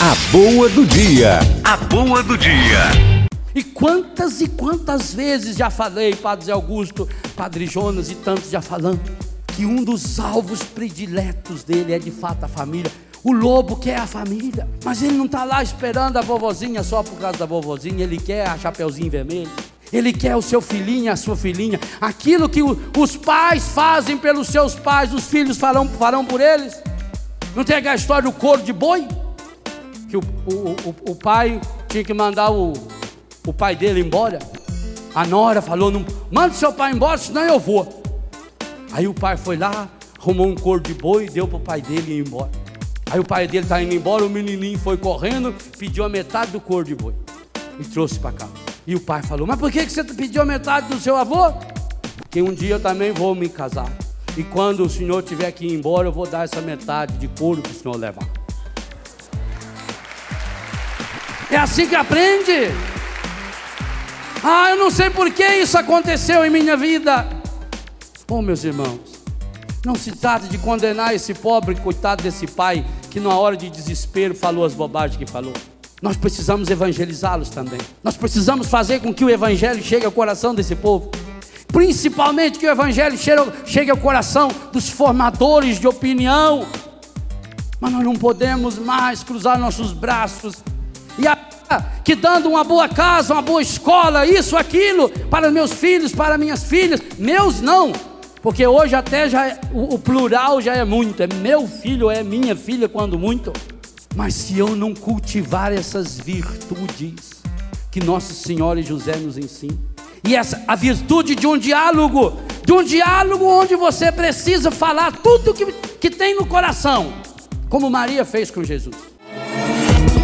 A boa do dia. A boa do dia. E quantas e quantas vezes já falei, Padre Zé Augusto, Padre Jonas e tantos já falando, que um dos alvos prediletos dele é de fato a família. O lobo quer a família, mas ele não está lá esperando a vovozinha só por causa da vovozinha, ele quer a chapeuzinho vermelho. Ele quer o seu filhinho, a sua filhinha. Aquilo que o, os pais fazem pelos seus pais, os filhos farão, farão por eles. Não tem aquela história do couro de boi? Que o, o, o, o pai tinha que mandar o, o pai dele embora. A nora falou: não, manda seu pai embora, senão eu vou. Aí o pai foi lá, arrumou um couro de boi e deu para o pai dele ir embora. Aí o pai dele está indo embora, o menininho foi correndo, pediu a metade do couro de boi e trouxe para casa. E o pai falou: Mas por que você pediu a metade do seu avô? Porque um dia eu também vou me casar. E quando o senhor tiver que ir embora, eu vou dar essa metade de couro para o senhor levar. É assim que aprende. Ah, eu não sei por que isso aconteceu em minha vida. Oh, meus irmãos, não se trata de condenar esse pobre, coitado desse pai, que na hora de desespero falou as bobagens que falou. Nós precisamos evangelizá-los também. Nós precisamos fazer com que o evangelho chegue ao coração desse povo. Principalmente que o evangelho chegue ao coração dos formadores de opinião. Mas nós não podemos mais cruzar nossos braços que dando uma boa casa, uma boa escola, isso, aquilo, para meus filhos, para minhas filhas, meus não, porque hoje até já é, o, o plural já é muito, é meu filho, é minha filha, quando muito. Mas se eu não cultivar essas virtudes que Nossa Senhora e José nos ensinam, e essa, a virtude de um diálogo, de um diálogo onde você precisa falar tudo que, que tem no coração, como Maria fez com Jesus.